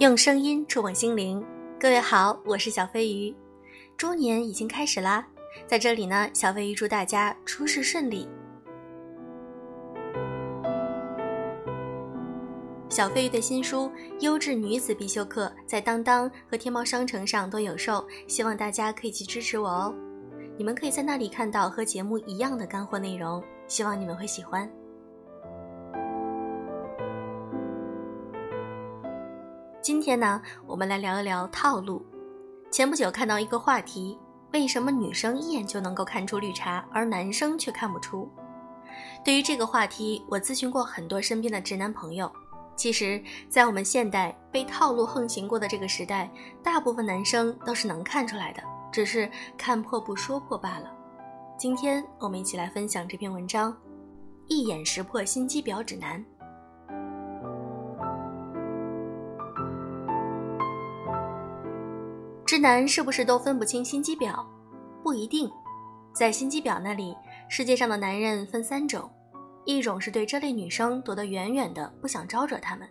用声音触碰心灵，各位好，我是小飞鱼。猪年已经开始啦，在这里呢，小飞鱼祝大家出事顺利。小飞鱼的新书《优质女子必修课》在当当和天猫商城上都有售，希望大家可以去支持我哦。你们可以在那里看到和节目一样的干货内容，希望你们会喜欢。今天呢，我们来聊一聊套路。前不久看到一个话题：为什么女生一眼就能够看出绿茶，而男生却看不出？对于这个话题，我咨询过很多身边的直男朋友。其实，在我们现代被套路横行过的这个时代，大部分男生都是能看出来的，只是看破不说破罢了。今天我们一起来分享这篇文章：一眼识破心机婊指南。直男是不是都分不清心机婊？不一定。在心机婊那里，世界上的男人分三种：一种是对这类女生躲得远远的，不想招惹她们；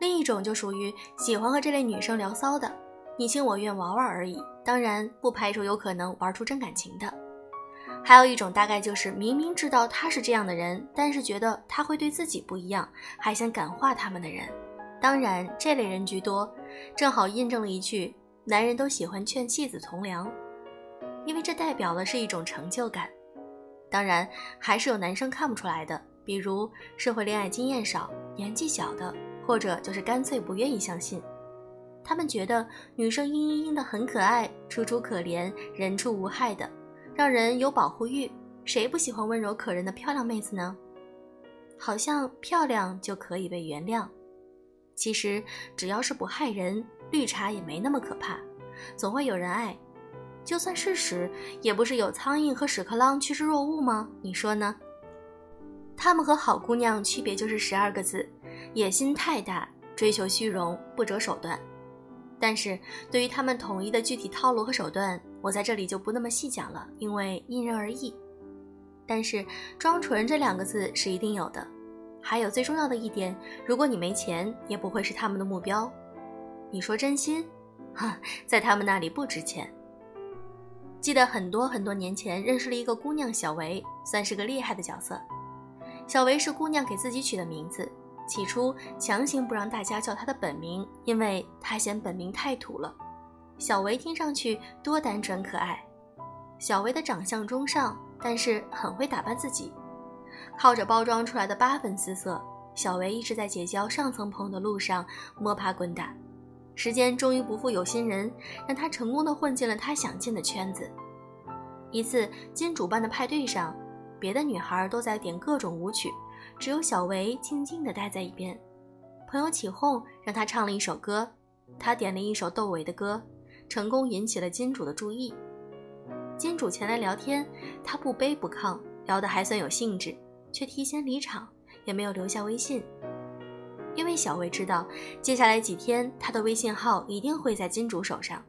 另一种就属于喜欢和这类女生聊骚的，你情我愿玩玩而已，当然不排除有可能玩出真感情的；还有一种大概就是明明知道他是这样的人，但是觉得他会对自己不一样，还想感化他们的人。当然，这类人居多，正好印证了一句。男人都喜欢劝妻子从良，因为这代表了是一种成就感。当然，还是有男生看不出来的，比如社会恋爱经验少、年纪小的，或者就是干脆不愿意相信。他们觉得女生嘤嘤嘤的很可爱，楚楚可怜，人畜无害的，让人有保护欲。谁不喜欢温柔可人的漂亮妹子呢？好像漂亮就可以被原谅。其实只要是不害人，绿茶也没那么可怕，总会有人爱。就算是屎，也不是有苍蝇和屎壳郎趋之若鹜吗？你说呢？他们和好姑娘区别就是十二个字：野心太大，追求虚荣，不择手段。但是对于他们统一的具体套路和手段，我在这里就不那么细讲了，因为因人而异。但是装纯这两个字是一定有的。还有最重要的一点，如果你没钱，也不会是他们的目标。你说真心，哈，在他们那里不值钱。记得很多很多年前认识了一个姑娘小维，算是个厉害的角色。小维是姑娘给自己取的名字，起初强行不让大家叫她的本名，因为她嫌本名太土了。小维听上去多单纯可爱。小维的长相中上，但是很会打扮自己。靠着包装出来的八分姿色，小维一直在结交上层朋友的路上摸爬滚打。时间终于不负有心人，让他成功的混进了他想进的圈子。一次金主办的派对上，别的女孩都在点各种舞曲，只有小维静静的待在一边。朋友起哄让他唱了一首歌，他点了一首窦唯的歌，成功引起了金主的注意。金主前来聊天，他不卑不亢，聊得还算有兴致。却提前离场，也没有留下微信，因为小薇知道接下来几天他的微信号一定会在金主手上。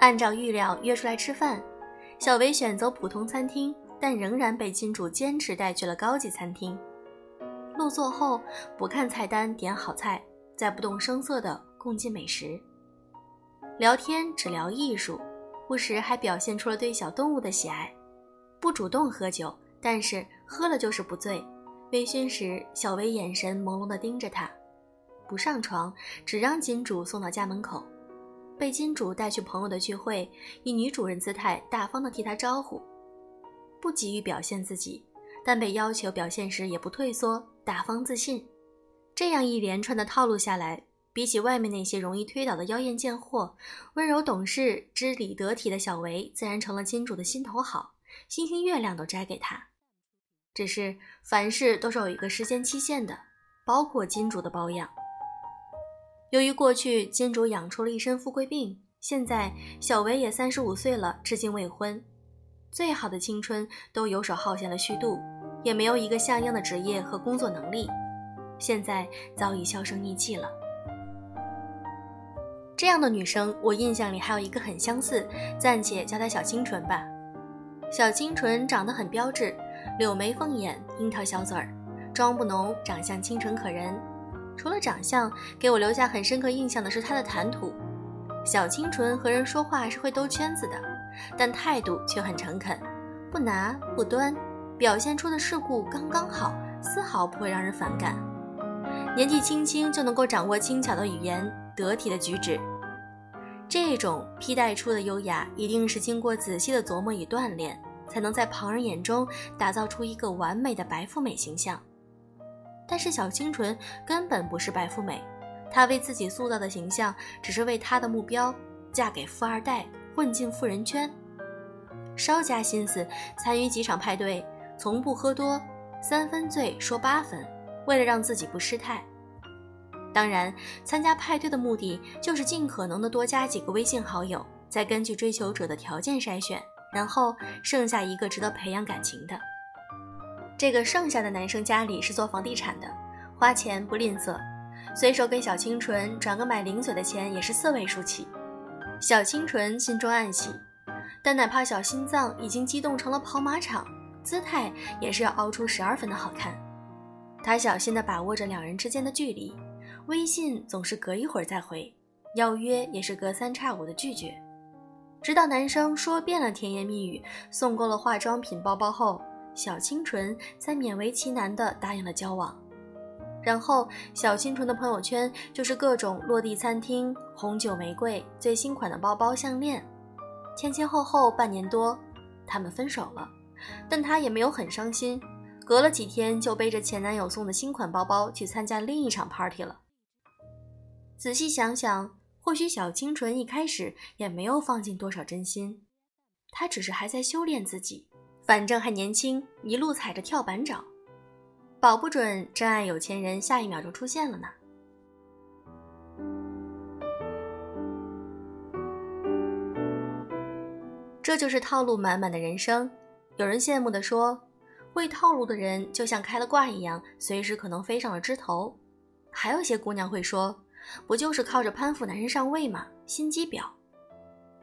按照预料约出来吃饭，小薇选择普通餐厅，但仍然被金主坚持带去了高级餐厅。入座后不看菜单，点好菜，再不动声色地共进美食。聊天只聊艺术，不时还表现出了对小动物的喜爱。不主动喝酒。但是喝了就是不醉。微醺时，小薇眼神朦胧地盯着他，不上床，只让金主送到家门口。被金主带去朋友的聚会，以女主人姿态大方地替他招呼，不急于表现自己，但被要求表现时也不退缩，大方自信。这样一连串的套路下来，比起外面那些容易推倒的妖艳贱货，温柔懂事、知礼得体的小维，自然成了金主的心头好。星星月亮都摘给他，只是凡事都是有一个时间期限的，包括金主的保养。由于过去金主养出了一身富贵病，现在小维也三十五岁了，至今未婚，最好的青春都游手好闲了虚度，也没有一个像样的职业和工作能力，现在早已销声匿迹了。这样的女生，我印象里还有一个很相似，暂且叫她小清纯吧。小清纯长得很标致，柳眉凤眼，樱桃小嘴儿，妆不浓，长相清纯可人。除了长相，给我留下很深刻印象的是他的谈吐。小清纯和人说话是会兜圈子的，但态度却很诚恳，不拿不端，表现出的世故刚刚好，丝毫不会让人反感。年纪轻轻就能够掌握轻巧的语言，得体的举止，这种披戴出的优雅，一定是经过仔细的琢磨与锻炼，才能在旁人眼中打造出一个完美的白富美形象。但是小清纯根本不是白富美，她为自己塑造的形象，只是为她的目标嫁给富二代，混进富人圈。稍加心思，参与几场派对，从不喝多，三分醉说八分，为了让自己不失态。当然，参加派对的目的就是尽可能的多加几个微信好友，再根据追求者的条件筛选，然后剩下一个值得培养感情的。这个剩下的男生家里是做房地产的，花钱不吝啬，随手给小清纯转个买零嘴的钱也是四位数起。小清纯心中暗喜，但哪怕小心脏已经激动成了跑马场，姿态也是要凹出十二分的好看。他小心地把握着两人之间的距离，微信总是隔一会儿再回，邀约也是隔三差五的拒绝，直到男生说遍了甜言蜜语，送够了化妆品、包包后。小清纯才勉为其难地答应了交往，然后小清纯的朋友圈就是各种落地餐厅、红酒、玫瑰、最新款的包包、项链。前前后后半年多，他们分手了，但她也没有很伤心。隔了几天，就背着前男友送的新款包包去参加另一场 party 了。仔细想想，或许小清纯一开始也没有放进多少真心，她只是还在修炼自己。反正还年轻，一路踩着跳板找，保不准真爱有钱人下一秒就出现了呢。这就是套路满满的人生。有人羡慕地说，会套路的人就像开了挂一样，随时可能飞上了枝头。还有些姑娘会说，不就是靠着攀附男人上位吗？心机婊。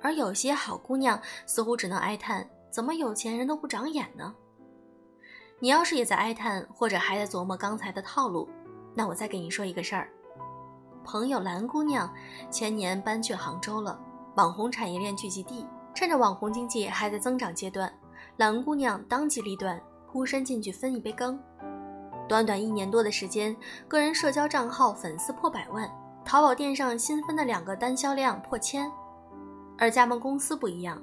而有些好姑娘似乎只能哀叹。怎么有钱人都不长眼呢？你要是也在哀叹，或者还在琢磨刚才的套路，那我再给你说一个事儿。朋友蓝姑娘前年搬去杭州了，网红产业链聚集地。趁着网红经济还在增长阶段，蓝姑娘当机立断，孤身进去分一杯羹。短短一年多的时间，个人社交账号粉丝破百万，淘宝店上新分的两个单销量破千。而加盟公司不一样。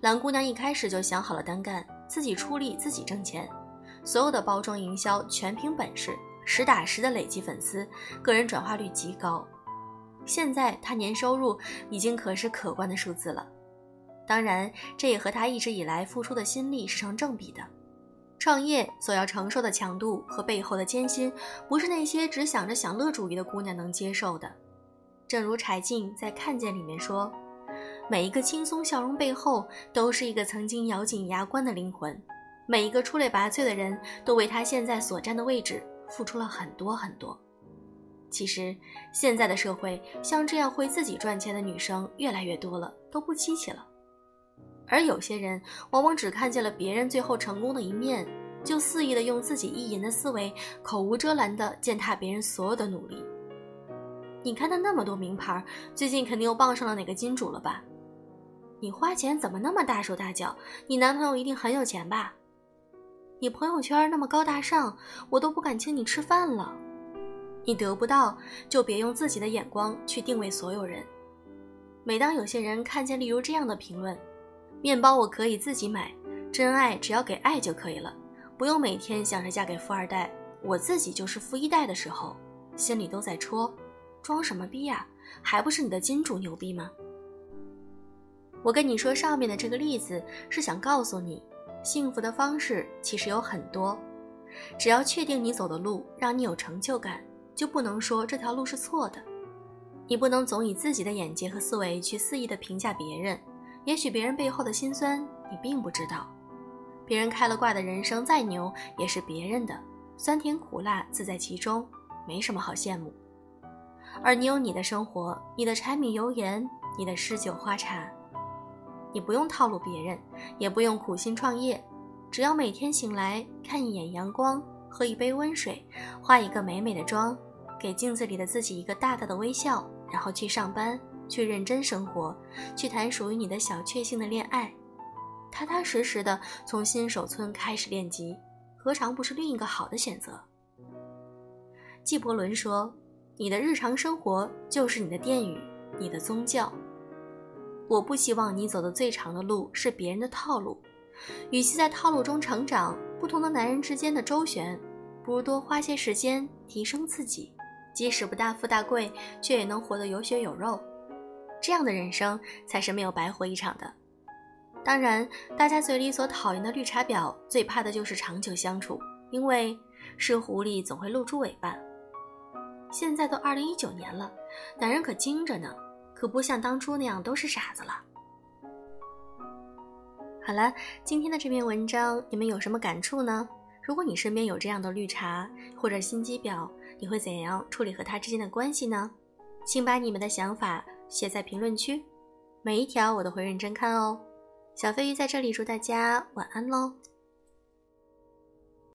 蓝姑娘一开始就想好了单干，自己出力，自己挣钱，所有的包装营销全凭本事，实打实的累积粉丝，个人转化率极高。现在她年收入已经可是可观的数字了，当然，这也和她一直以来付出的心力是成正比的。创业所要承受的强度和背后的艰辛，不是那些只想着享乐主义的姑娘能接受的。正如柴静在《看见》里面说。每一个轻松笑容背后，都是一个曾经咬紧牙关的灵魂。每一个出类拔萃的人都为他现在所站的位置付出了很多很多。其实，现在的社会像这样会自己赚钱的女生越来越多了，都不稀奇了。而有些人往往只看见了别人最后成功的一面，就肆意的用自己意淫的思维，口无遮拦的践踏别人所有的努力。你看他那么多名牌，最近肯定又傍上了哪个金主了吧？你花钱怎么那么大手大脚？你男朋友一定很有钱吧？你朋友圈那么高大上，我都不敢请你吃饭了。你得不到，就别用自己的眼光去定位所有人。每当有些人看见例如这样的评论：“面包我可以自己买，真爱只要给爱就可以了，不用每天想着嫁给富二代，我自己就是富一代”的时候，心里都在戳：装什么逼呀？还不是你的金主牛逼吗？我跟你说上面的这个例子，是想告诉你，幸福的方式其实有很多，只要确定你走的路让你有成就感，就不能说这条路是错的。你不能总以自己的眼界和思维去肆意的评价别人，也许别人背后的辛酸你并不知道。别人开了挂的人生再牛，也是别人的，酸甜苦辣自在其中，没什么好羡慕。而你有你的生活，你的柴米油盐，你的诗酒花茶。你不用套路别人，也不用苦心创业，只要每天醒来看一眼阳光，喝一杯温水，化一个美美的妆，给镜子里的自己一个大大的微笑，然后去上班，去认真生活，去谈属于你的小确幸的恋爱，踏踏实实的从新手村开始练级，何尝不是另一个好的选择？纪伯伦说：“你的日常生活就是你的殿宇，你的宗教。”我不希望你走的最长的路是别人的套路，与其在套路中成长，不同的男人之间的周旋，不如多花些时间提升自己，即使不大富大贵，却也能活得有血有肉。这样的人生才是没有白活一场的。当然，大家嘴里所讨厌的绿茶婊，最怕的就是长久相处，因为是狐狸总会露出尾巴。现在都二零一九年了，男人可精着呢。可不像当初那样都是傻子了。好了，今天的这篇文章你们有什么感触呢？如果你身边有这样的绿茶或者心机婊，你会怎样处理和他之间的关系呢？请把你们的想法写在评论区，每一条我都会认真看哦。小飞鱼在这里祝大家晚安喽。